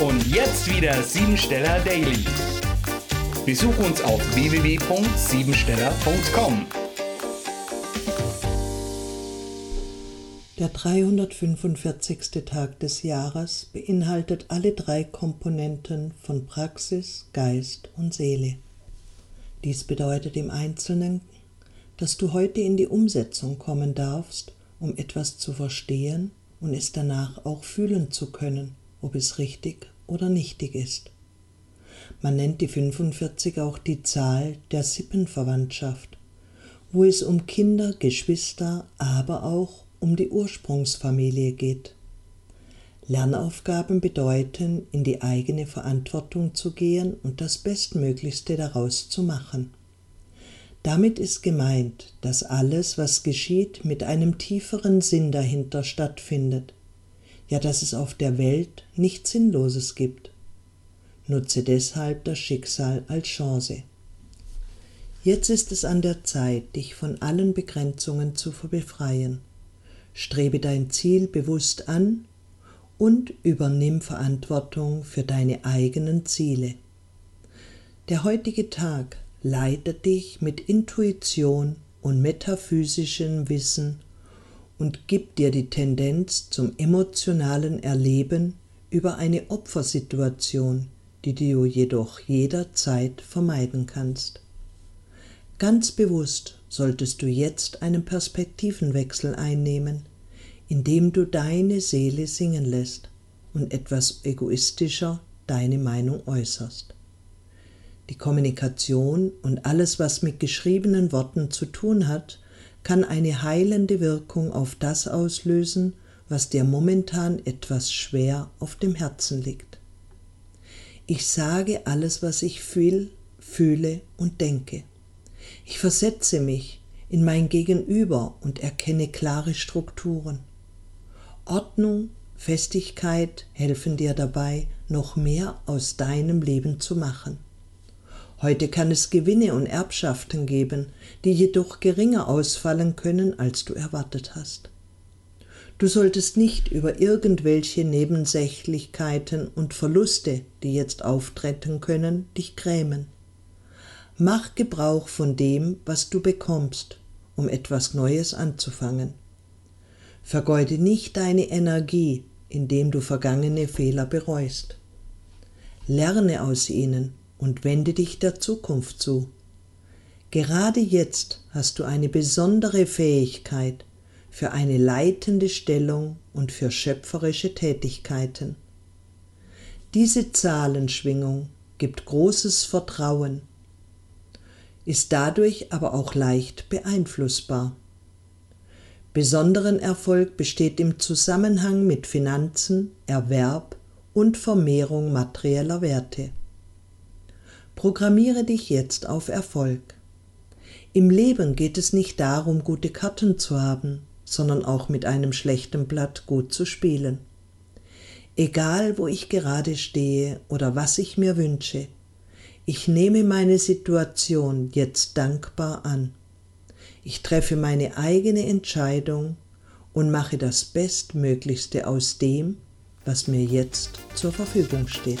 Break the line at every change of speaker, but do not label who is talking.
Und jetzt wieder Siebensteller Daily. Besuch uns auf www.siebensteller.com.
Der 345. Tag des Jahres beinhaltet alle drei Komponenten von Praxis, Geist und Seele. Dies bedeutet im Einzelnen, dass du heute in die Umsetzung kommen darfst, um etwas zu verstehen und es danach auch fühlen zu können, ob es richtig oder nichtig ist. Man nennt die 45 auch die Zahl der Sippenverwandtschaft, wo es um Kinder, Geschwister, aber auch um die Ursprungsfamilie geht. Lernaufgaben bedeuten, in die eigene Verantwortung zu gehen und das Bestmöglichste daraus zu machen. Damit ist gemeint, dass alles, was geschieht, mit einem tieferen Sinn dahinter stattfindet, ja dass es auf der Welt nichts Sinnloses gibt. Nutze deshalb das Schicksal als Chance. Jetzt ist es an der Zeit, dich von allen Begrenzungen zu befreien. Strebe dein Ziel bewusst an und übernimm Verantwortung für deine eigenen Ziele. Der heutige Tag leitet dich mit Intuition und metaphysischem Wissen und gibt dir die Tendenz zum emotionalen Erleben über eine Opfersituation, die du jedoch jederzeit vermeiden kannst. Ganz bewusst solltest du jetzt einen Perspektivenwechsel einnehmen, indem du deine Seele singen lässt und etwas egoistischer deine Meinung äußerst. Die Kommunikation und alles, was mit geschriebenen Worten zu tun hat, kann eine heilende Wirkung auf das auslösen, was dir momentan etwas schwer auf dem Herzen liegt. Ich sage alles, was ich fühl, fühle und denke. Ich versetze mich in mein Gegenüber und erkenne klare Strukturen. Ordnung, Festigkeit helfen dir dabei, noch mehr aus deinem Leben zu machen. Heute kann es Gewinne und Erbschaften geben, die jedoch geringer ausfallen können, als du erwartet hast. Du solltest nicht über irgendwelche Nebensächlichkeiten und Verluste, die jetzt auftreten können, dich grämen. Mach Gebrauch von dem, was du bekommst, um etwas Neues anzufangen. Vergeude nicht deine Energie, indem du vergangene Fehler bereust. Lerne aus ihnen und wende dich der Zukunft zu. Gerade jetzt hast du eine besondere Fähigkeit für eine leitende Stellung und für schöpferische Tätigkeiten. Diese Zahlenschwingung gibt großes Vertrauen, ist dadurch aber auch leicht beeinflussbar. Besonderen Erfolg besteht im Zusammenhang mit Finanzen, Erwerb und Vermehrung materieller Werte. Programmiere dich jetzt auf Erfolg. Im Leben geht es nicht darum, gute Karten zu haben, sondern auch mit einem schlechten Blatt gut zu spielen. Egal, wo ich gerade stehe oder was ich mir wünsche, ich nehme meine Situation jetzt dankbar an. Ich treffe meine eigene Entscheidung und mache das Bestmöglichste aus dem, was mir jetzt zur Verfügung steht.